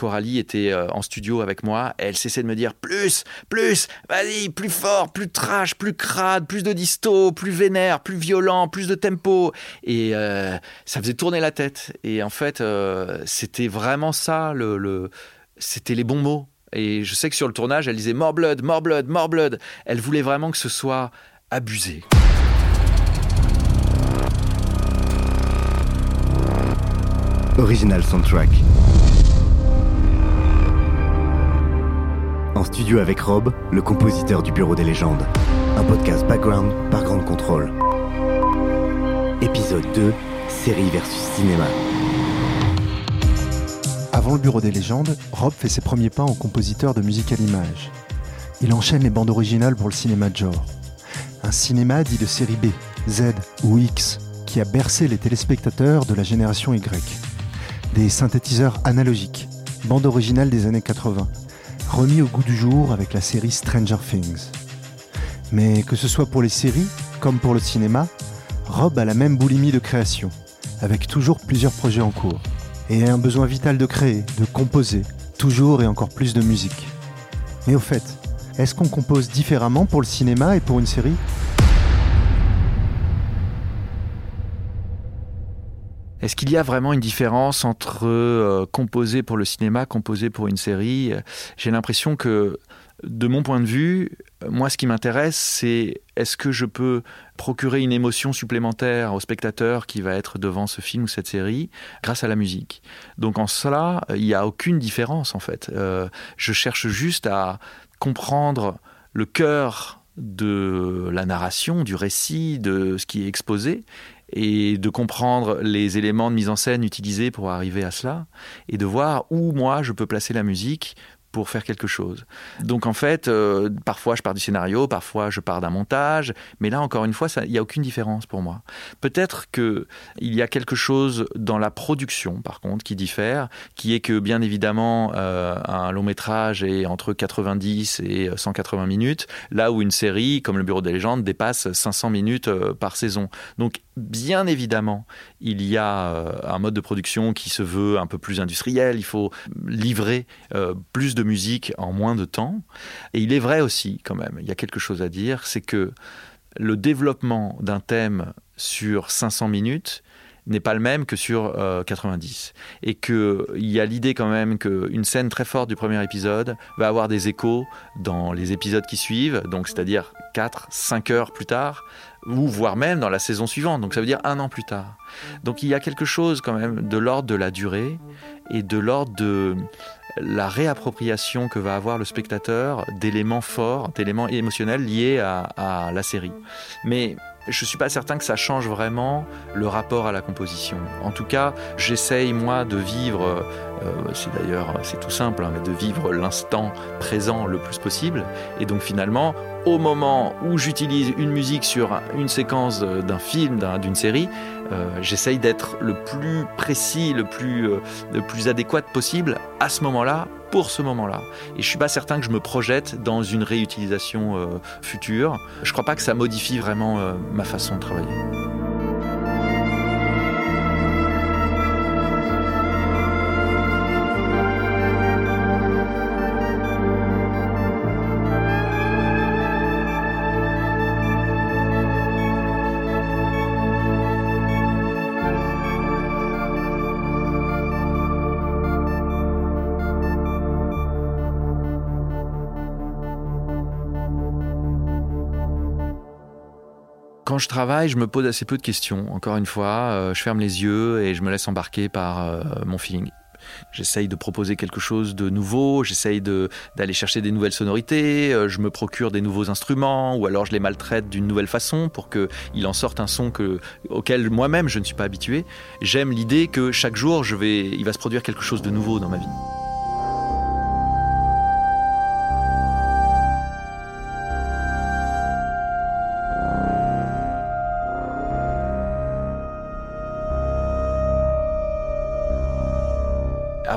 Coralie était euh, en studio avec moi, elle cessait de me dire plus, plus, vas-y, plus fort, plus trash, plus crade, plus de disto, plus vénère, plus violent, plus de tempo. Et euh, ça faisait tourner la tête. Et en fait, euh, c'était vraiment ça, c'était les bons mots. Et je sais que sur le tournage, elle disait more blood, more blood, more blood. Elle voulait vraiment que ce soit abusé. Original Soundtrack. En studio avec Rob, le compositeur du Bureau des légendes. Un podcast background par Grande Contrôle. Épisode 2, série versus cinéma. Avant le Bureau des légendes, Rob fait ses premiers pas en compositeur de musique à l'image. Il enchaîne les bandes originales pour le cinéma de genre. Un cinéma dit de série B, Z ou X, qui a bercé les téléspectateurs de la génération Y. Des synthétiseurs analogiques, bande originale des années 80, remis au goût du jour avec la série Stranger Things. Mais que ce soit pour les séries comme pour le cinéma, Rob a la même boulimie de création, avec toujours plusieurs projets en cours et un besoin vital de créer, de composer, toujours et encore plus de musique. Mais au fait, est-ce qu'on compose différemment pour le cinéma et pour une série? Est-ce qu'il y a vraiment une différence entre euh, composer pour le cinéma, composer pour une série? J'ai l'impression que, de mon point de vue, moi, ce qui m'intéresse, c'est est-ce que je peux procurer une émotion supplémentaire au spectateur qui va être devant ce film ou cette série grâce à la musique? Donc en cela, il n'y a aucune différence en fait. Euh, je cherche juste à comprendre le cœur de la narration, du récit, de ce qui est exposé, et de comprendre les éléments de mise en scène utilisés pour arriver à cela, et de voir où moi je peux placer la musique pour faire quelque chose. Donc en fait, euh, parfois je pars du scénario, parfois je pars d'un montage, mais là encore une fois, il n'y a aucune différence pour moi. Peut-être que il y a quelque chose dans la production, par contre, qui diffère, qui est que bien évidemment euh, un long métrage est entre 90 et 180 minutes, là où une série comme Le Bureau des légendes dépasse 500 minutes euh, par saison. Donc bien évidemment, il y a euh, un mode de production qui se veut un peu plus industriel. Il faut livrer euh, plus de musique en moins de temps. Et il est vrai aussi, quand même, il y a quelque chose à dire, c'est que le développement d'un thème sur 500 minutes n'est pas le même que sur euh, 90. Et qu'il y a l'idée quand même qu'une scène très forte du premier épisode va avoir des échos dans les épisodes qui suivent, donc c'est-à-dire 4, 5 heures plus tard, ou voire même dans la saison suivante, donc ça veut dire un an plus tard. Donc il y a quelque chose quand même de l'ordre de la durée et de l'ordre de la réappropriation que va avoir le spectateur d'éléments forts, d'éléments émotionnels liés à, à la série. Mais je suis pas certain que ça change vraiment le rapport à la composition. En tout cas, j'essaye moi de vivre, euh, c'est d'ailleurs c'est tout simple, hein, mais de vivre l'instant présent le plus possible. Et donc finalement, au moment où j'utilise une musique sur une séquence d'un film, d'un- d'une série, euh, j'essaye d'être le plus précis, le plus, euh, le plus adéquat possible à ce moment-là, pour ce moment-là. Et je suis pas certain que je me projette dans une réutilisation euh, future. Je crois pas que ça modifie vraiment euh, ma façon de travailler. Je travaille, je me pose assez peu de questions. Encore une fois, euh, je ferme les yeux et je me laisse embarquer par euh, mon feeling. J'essaye de proposer quelque chose de nouveau, j'essaye d'aller chercher des nouvelles sonorités, euh, je me procure des nouveaux instruments, ou alors je les maltraite d'une nouvelle façon pour qu'il en sorte un son que, auquel moi-même je ne suis pas habitué. J'aime l'idée que chaque jour, il va se produire quelque chose de nouveau dans ma vie.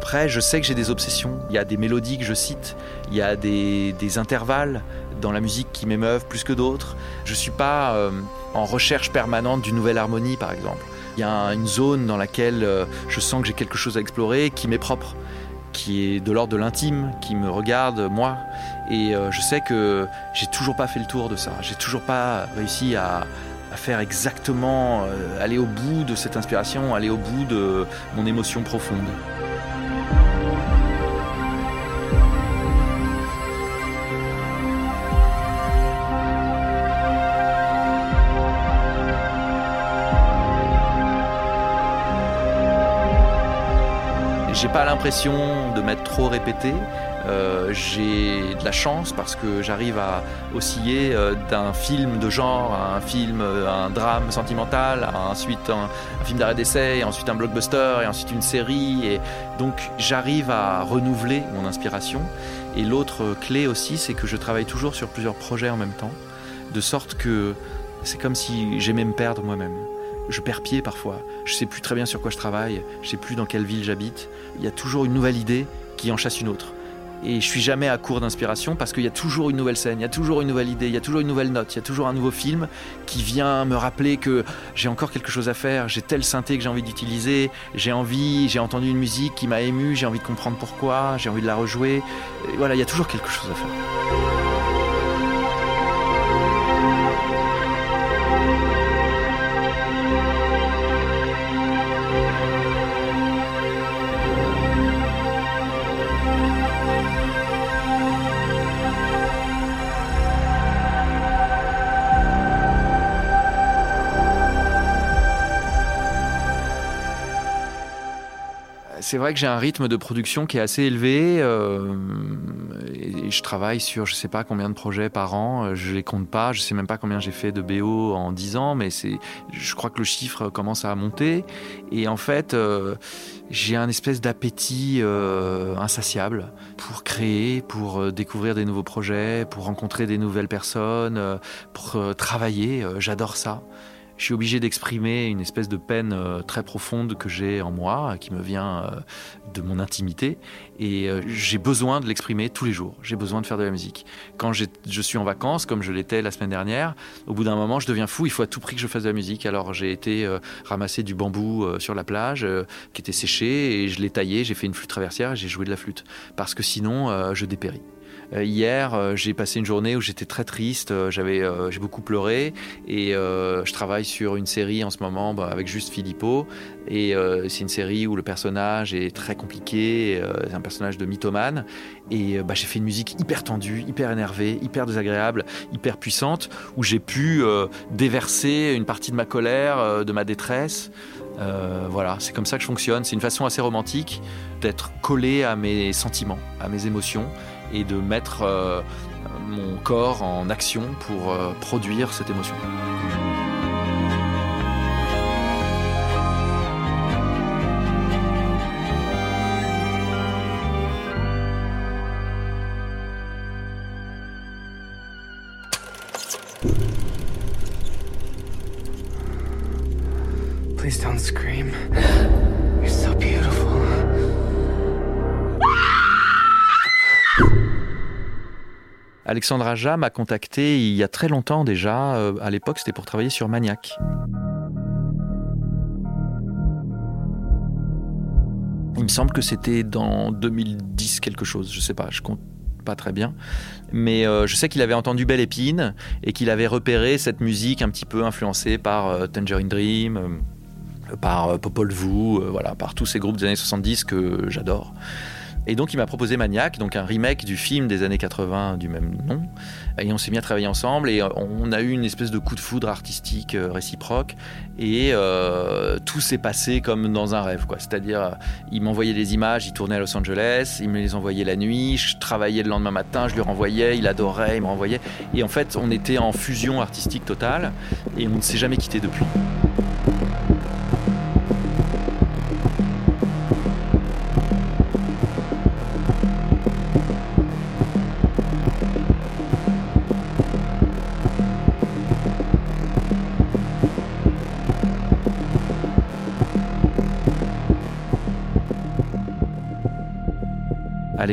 Après, je sais que j'ai des obsessions. Il y a des mélodies que je cite, il y a des, intervalles dans la musique qui m'émeuvent plus que d'autres. Je ne suis pas euh, en recherche permanente d'une nouvelle harmonie, par exemple. Il y a une zone dans laquelle euh, je sens que j'ai quelque chose à explorer qui m'est propre, qui est de l'ordre de l'intime, qui me regarde moi. Et euh, je sais que j'ai toujours pas fait le tour de ça. J'ai toujours pas réussi à faire exactement, aller au bout de cette inspiration, aller au bout de mon émotion profonde. J'ai pas l'impression de m'être trop répété. Euh, j'ai de la chance parce que j'arrive à osciller euh, d'un film de genre à un film, euh, un drame sentimental, ensuite un, film d'arrêt d'essai, ensuite un blockbuster, et ensuite une série. Et donc j'arrive à renouveler mon inspiration. Et l'autre clé aussi, c'est que je travaille toujours sur plusieurs projets en même temps, de sorte que c'est comme si j'aimais me perdre moi-même je perds pied parfois. Je sais plus très bien sur quoi je travaille, je sais plus dans quelle ville j'habite. Il y a toujours une nouvelle idée qui en chasse une autre. Et je suis jamais à court d'inspiration parce qu'il y a toujours une nouvelle scène, il y a toujours une nouvelle idée, il y a toujours une nouvelle note, il y a toujours un nouveau film qui vient me rappeler que j'ai encore quelque chose à faire, j'ai tel synthé que j'ai envie d'utiliser, j'ai envie, j'ai entendu une musique qui m'a ému, j'ai envie de comprendre pourquoi, j'ai envie de la rejouer. voilà, il y a toujours quelque chose à faire. C'est vrai que j'ai un rythme de production qui est assez élevé. Euh, je travaille sur je sais pas combien de projets par an. Euh, je les compte pas. Je sais même pas combien j'ai fait de BO en 10 ans, mais je crois que le chiffre commence à monter. Et en fait, euh, j'ai un espèce d'appétit insatiable pour créer, pour découvrir des nouveaux projets, pour rencontrer des nouvelles personnes, pour travailler. J'adore ça je suis obligé d'exprimer une espèce de peine euh, très profonde que j'ai en moi, qui me vient euh, de mon intimité. Et euh, j'ai besoin de l'exprimer tous les jours. J'ai besoin de faire de la musique. Quand je suis en vacances, comme je l'étais la semaine dernière, au bout d'un moment, je deviens fou. Il faut à tout prix que je fasse de la musique. Alors j'ai été ramasser du bambou sur la plage qui était séché et je l'ai taillé. J'ai fait une flûte traversière et j'ai joué de la flûte. Parce que sinon, je dépéris. Euh, hier, euh, j'ai passé une journée où j'étais très triste, euh, j'avais, j'ai beaucoup pleuré et je travaille sur une série en ce moment bah, avec juste Filippo et c'est une série où le personnage est très compliqué, c'est un personnage de mythomane et bah, j'ai fait une musique hyper tendue, hyper énervée, hyper désagréable, hyper puissante où j'ai pu déverser une partie de ma colère, de ma détresse. voilà, c'est comme ça que je fonctionne. C'est une façon assez romantique d'être collé à mes sentiments, à mes émotions et de mettre euh, mon corps en action pour euh, produire cette émotion. Alexandre Aja m'a contacté il y a très longtemps déjà. Euh, à l'époque, c'était pour travailler sur Maniac. Il me semble que c'était dans 2010 quelque chose, je sais pas, je compte pas très bien. Mais euh, je sais qu'il avait entendu Belle Épine et qu'il avait repéré cette musique un petit peu influencée par euh, Tangerine Dream, par Popol Vuh, voilà, par tous ces groupes des années 70 que j'adore. Et donc il m'a proposé Maniac, donc un remake du film des années 80 du même nom. Et on s'est mis à travailler ensemble et on a eu une espèce de coup de foudre artistique euh, réciproque. Et euh, tout s'est passé comme dans un rêve. C'est-à-dire, il m'envoyait des images, il tournait à Los Angeles, il me les envoyait la nuit, je travaillais le lendemain matin, je lui renvoyais, il adorait, il me renvoyait. Et en fait, on était en fusion artistique totale et on ne s'est jamais quitté depuis.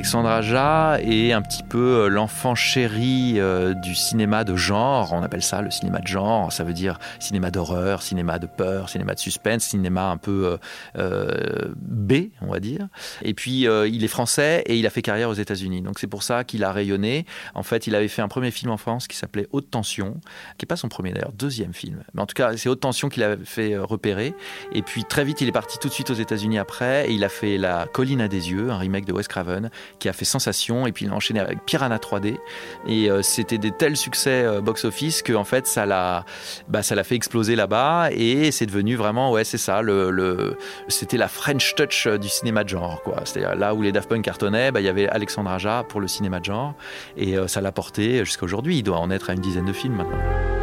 Alexandre Aja est un petit peu euh, l'enfant chéri euh, du cinéma de genre. On appelle ça le cinéma de genre. Ça veut dire cinéma d'horreur, cinéma de peur, cinéma de suspense, cinéma un peu euh, B, on va dire. Et puis, il est français et il a fait carrière aux États-Unis. Donc, c'est pour ça qu'il a rayonné. En fait, il avait fait un premier film en France qui s'appelait Haute Tension, qui n'est pas son premier d'ailleurs, deuxième film. Mais en tout cas, c'est Haute Tension qu'il a fait repérer. Et puis, très vite, il est parti tout de suite aux États-Unis après et il a fait La colline à des yeux, un remake de Wes Craven qui a fait sensation. Et puis il a enchaîné avec Piranha 3D. Et euh, c'était des tels succès euh, box-office que en fait ça l'a, bah, ça l'a fait exploser là-bas. Et c'est devenu vraiment, ouais, c'est ça, le, le c'était la French touch du cinéma de genre, quoi. C'est-à-dire là où les Daft Punk cartonnaient, bah, il y avait Alexandre Aja pour le cinéma de genre. Et euh, ça l'a porté jusqu'à aujourd'hui. Il doit en être à une dizaine de films maintenant.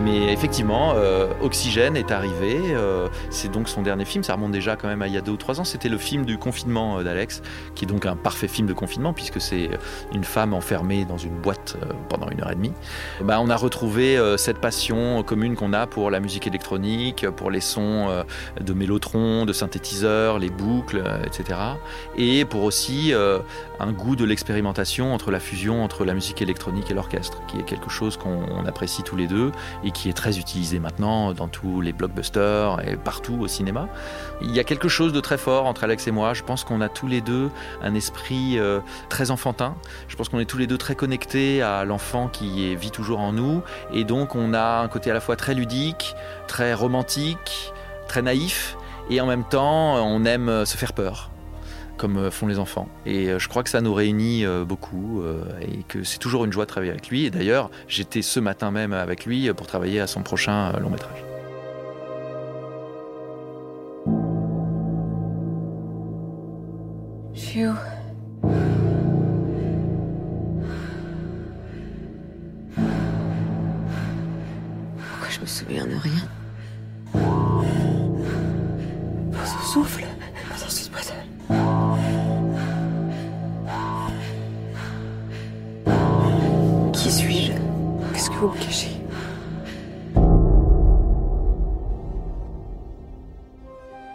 Mais effectivement, euh, Oxygène est arrivé. Euh, c'est donc son dernier film. Ça remonte déjà quand même à il y a deux ou trois ans. C'était le film du confinement euh, d'Alex, qui est donc un parfait film de confinement puisque c'est une femme enfermée dans une boîte pendant une heure et demie. Bah, on a retrouvé cette passion commune qu'on a pour la musique électronique, pour les sons de mélotron, de synthétiseurs, les boucles, etc. Et pour aussi un goût de l'expérimentation entre la fusion entre la musique électronique et l'orchestre, qui est quelque chose qu'on apprécie tous les deux et qui est très utilisé maintenant dans tous les blockbusters et partout au cinéma. Il y a quelque chose de très fort entre Alex et moi. Je pense qu'on a tous les deux un esprit euh, très enfantin. Je pense qu'on est tous les deux très connectés à l'enfant qui vit toujours en nous. Et donc on a un côté à la fois très ludique, très romantique, très naïf. Et en même temps, on aime se faire peur comme euh, font les enfants. Et euh, je crois que ça nous réunit euh, beaucoup et que c'est toujours une joie de travailler avec lui. Et d'ailleurs, j'étais ce matin même avec lui pour travailler à son prochain long métrage. Pourquoi je me souviens de rien? Son souffle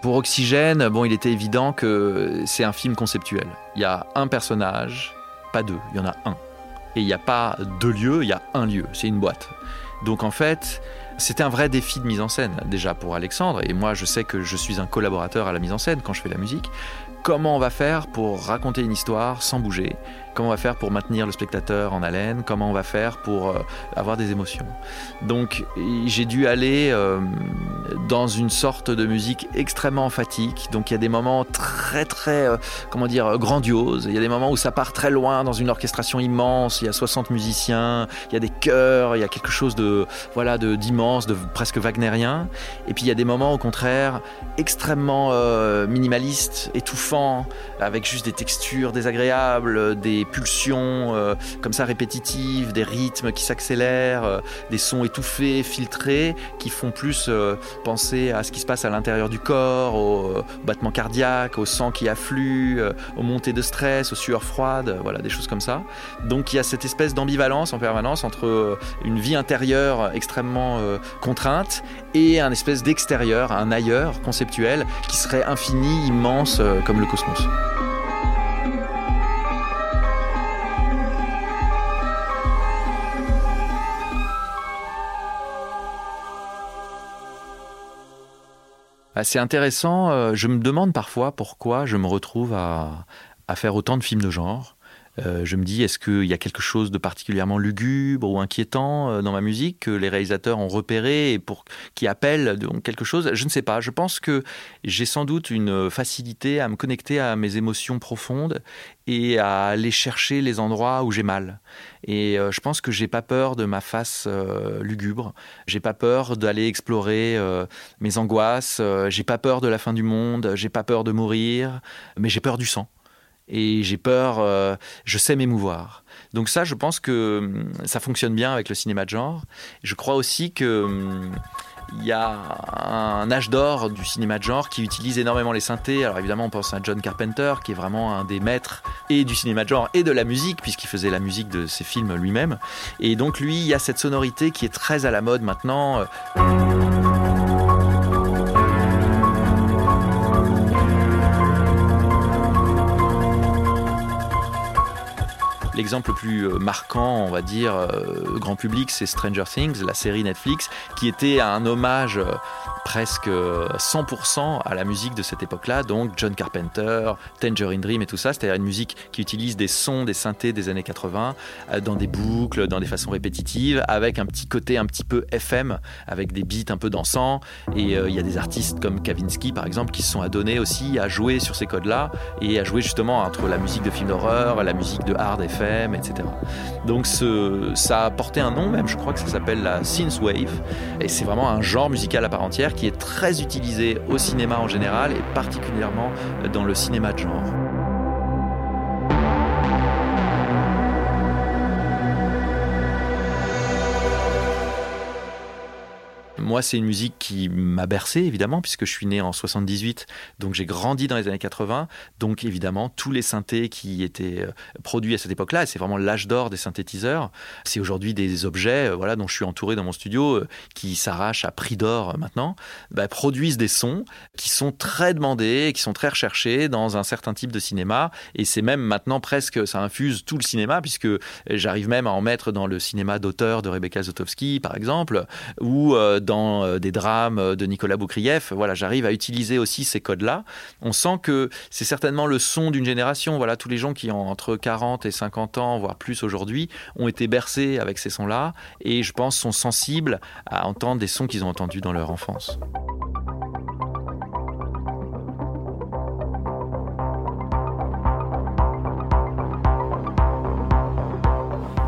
Pour Oxygène, bon, il était évident que c'est un film conceptuel. Il y a un personnage, pas deux, il y en a un. Et il n'y a pas deux lieux, il y a un lieu, c'est une boîte. Donc en fait, c'était un vrai défi de mise en scène, déjà pour Alexandre, et moi je sais que je suis un collaborateur à la mise en scène quand je fais la musique. Comment on va faire pour raconter une histoire sans bouger Comment on va faire pour maintenir le spectateur en haleine? Comment on va faire pour euh, avoir des émotions? Donc j'ai dû aller euh, dans une sorte de musique extrêmement emphatique. Donc il y a des moments très très, euh, comment dire, grandioses. Il y a des moments où ça part très loin dans une orchestration immense. Il y a 60 musiciens, il y a des chœurs, il y a quelque chose de voilà de d'immense, de presque wagnérien. Et puis il y a des moments au contraire extrêmement minimalistes, étouffants, avec juste des textures désagréables, des des pulsions euh, comme ça répétitives, des rythmes qui s'accélèrent, euh, des sons étouffés, filtrés, qui font plus euh, penser à ce qui se passe à l'intérieur du corps, au battement cardiaque, au sang qui afflue, aux montées de stress, aux sueurs froides, voilà, des choses comme ça. Donc il y a cette espèce d'ambivalence en permanence entre une vie intérieure extrêmement contrainte et un espèce d'extérieur, un ailleurs conceptuel qui serait infini, immense comme le cosmos. C'est intéressant. Euh, je me demande parfois pourquoi je me retrouve à, faire autant de films de genre. Euh, je me dis, est-ce qu'il y a quelque chose de particulièrement lugubre ou inquiétant euh, dans ma musique que les réalisateurs ont repéré et pour qui appelle quelque chose? Je ne sais pas. Je pense que j'ai sans doute une facilité à me connecter à mes émotions profondes et à aller chercher les endroits où j'ai mal. Et euh, je pense que j'ai pas peur de ma face euh, lugubre. J'ai pas peur d'aller explorer mes angoisses. j'ai pas peur de la fin du monde. J'ai pas peur de mourir. Mais j'ai peur du sang. Et j'ai peur. je sais m'émouvoir. Donc ça, je pense que hum, ça fonctionne bien avec le cinéma de genre. Je crois aussi que hum, il y a un âge d'or du cinéma de genre qui utilise énormément les synthés. Alors évidemment, on pense à John Carpenter, qui est vraiment un des maîtres et du cinéma de genre et de la musique, puisqu'il faisait la musique de ses films lui-même. Et donc lui, il y a cette sonorité qui est très à la mode maintenant. L'exemple le plus euh, marquant, on va dire, euh, grand public, c'est Stranger Things, la série Netflix, qui était un hommage euh, presque 100% à la musique de cette époque-là, donc John Carpenter, Tangerine Dream et tout ça, c'est-à-dire une musique qui utilise des sons, des synthés des années 80 dans des boucles, dans des façons répétitives, avec un petit côté un petit peu FM, avec des beats un peu dansants. Et il y a des artistes comme Kavinsky, par exemple, qui se sont adonnés aussi à jouer sur ces codes-là et à jouer justement entre la musique de film d'horreur, la musique de hard FM etc. Donc ça a porté un nom même, je crois que ça s'appelle la synthwave, et c'est vraiment un genre musical à part entière qui est très utilisé au cinéma en général et particulièrement dans le cinéma de genre. Moi, c'est une musique qui m'a bercé, évidemment, puisque je suis né en 78, donc j'ai grandi dans les années 80. Donc, évidemment, tous les synthés qui étaient euh, produits à cette époque-là, et c'est vraiment l'âge d'or des synthétiseurs, c'est aujourd'hui des objets euh, voilà, dont je suis entouré dans mon studio, euh, qui s'arrachent à prix d'or maintenant, bah, produisent des sons qui sont très demandés, qui sont très recherchés dans un certain type de cinéma. Et c'est même maintenant presque, ça infuse tout le cinéma, puisque j'arrive même à en mettre dans le cinéma d'auteur de Rebecca Zotowski, par exemple, ou dans euh, des drames euh, de Nicolas Boukrieff. Voilà, j'arrive à utiliser aussi ces codes-là. On sent que c'est certainement le son d'une génération. Voilà, tous les gens qui ont entre 40 et 50 ans, voire plus aujourd'hui, ont été bercés avec ces sons-là et je pense sont sensibles à entendre des sons qu'ils ont entendus dans leur enfance.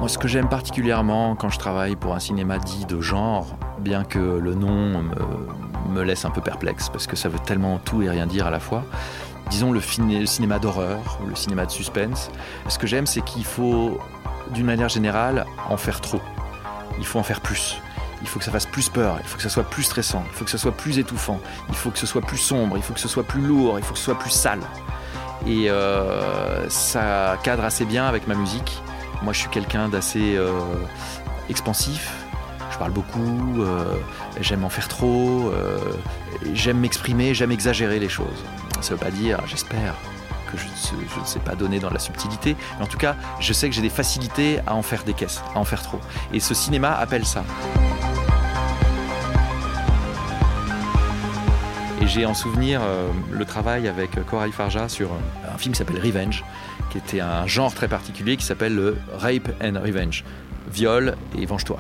Ce que j'aime particulièrement quand je travaille pour un cinéma dit de genre, bien que le nom me, laisse un peu perplexe, parce que ça veut tellement tout et rien dire à la fois, disons le, cinéma d'horreur le cinéma de suspense, ce que j'aime, c'est qu'il faut, d'une manière générale, en faire trop. Il faut en faire plus. Il faut que ça fasse plus peur, il faut que ça soit plus stressant, il faut que ça soit plus étouffant, il faut que ce soit plus sombre, il faut que ce soit plus lourd, il faut que ce soit plus sale. Et euh, ça cadre assez bien avec ma musique. Moi, je suis quelqu'un d'assez euh, expansif. Je parle beaucoup, euh, j'aime en faire trop, euh, j'aime m'exprimer, j'aime exagérer les choses. Ça ne veut pas dire, j'espère, que je, ne sais pas donner dans la subtilité, mais en tout cas, je sais que j'ai des facilités à en faire des caisses, à en faire trop. Et ce cinéma appelle ça. Et j'ai en souvenir le travail avec Coralie Farja sur un film qui s'appelle Revenge, qui était un genre très particulier qui s'appelle le Rape and Revenge. Viol et venge-toi.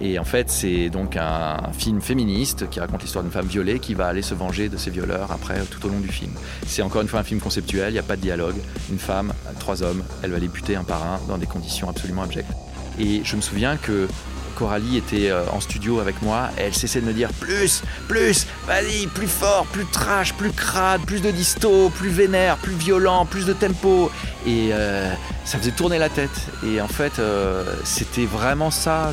Et en fait, c'est donc un film féministe qui raconte l'histoire d'une femme violée qui va aller se venger de ses violeurs après tout au long du film. C'est encore une fois un film conceptuel, il n'y a pas de dialogue. Une femme, trois hommes, elle va les buter un par un dans des conditions absolument abjectes. Et je me souviens que Coralie était euh, en studio avec moi elle cessait de me dire plus, plus, vas-y, plus fort, plus trash, plus crade, plus de disto, plus vénère, plus violent, plus de tempo. Et euh, ça faisait tourner la tête. Et en fait, euh, c'était vraiment ça,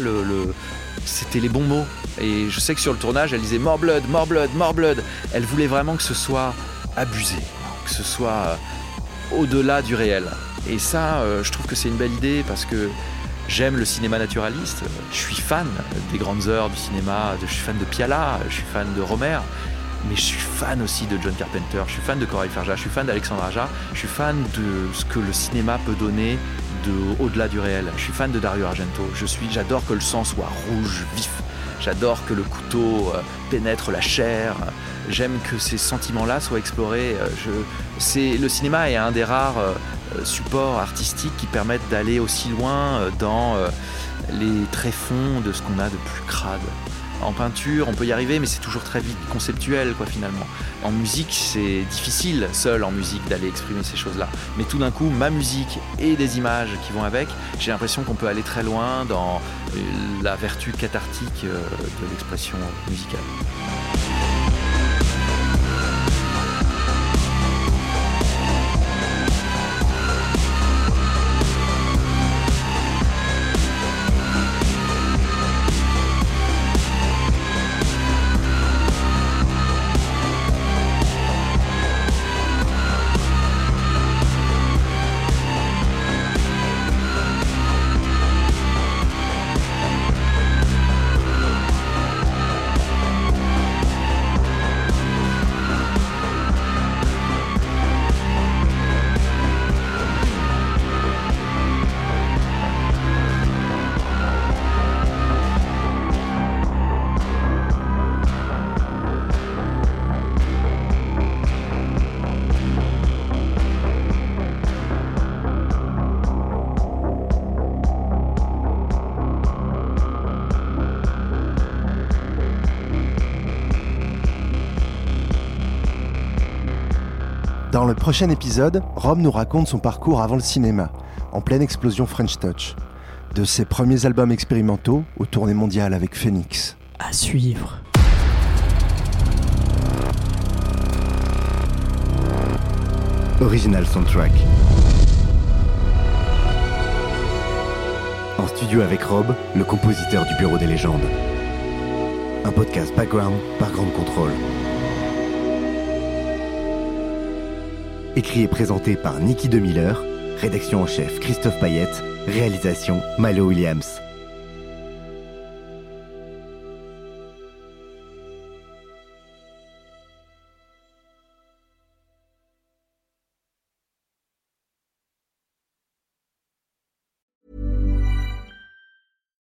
c'était les bons mots. Et je sais que sur le tournage, elle disait more blood, more blood, more blood. Elle voulait vraiment que ce soit abusé, que ce soit au-delà du réel. Et ça, je trouve que c'est une belle idée parce que J'aime le cinéma naturaliste, je suis fan des grandes heures du cinéma, je suis fan de Piala, je suis fan de Romer, mais je suis fan aussi de John Carpenter, je suis fan de Corail Farja, je suis fan d'Alexandre Aja, je suis fan de ce que le cinéma peut donner de au-delà du réel. Je suis fan de Dario Argento, je suis j'adore que le sang soit rouge, vif. J'adore que le couteau euh, pénètre la chair. J'aime que ces sentiments-là soient explorés. Euh, je, c'est, le cinéma est un des rares euh, supports artistiques qui permettent d'aller aussi loin dans les tréfonds de ce qu'on a de plus crade. En peinture, on peut y arriver, mais c'est toujours très vite conceptuel, quoi, finalement. En musique, c'est difficile, seul en musique, d'aller exprimer ces choses-là. Mais tout d'un coup, ma musique et des images qui vont avec, j'ai l'impression qu'on peut aller très loin dans euh, la vertu cathartique euh, de l'expression musicale. Dans le prochain épisode, Rob nous raconte son parcours avant le cinéma, en pleine explosion French Touch. De ses premiers albums expérimentaux aux tournées mondiales avec Phoenix. À suivre. Original Soundtrack. En studio avec Rob, le compositeur du Bureau des légendes. Un podcast background par Grande Contrôle. Écrit et présenté par Nicky DeMiller, rédaction en chef Christophe Payette, réalisation Malo Williams.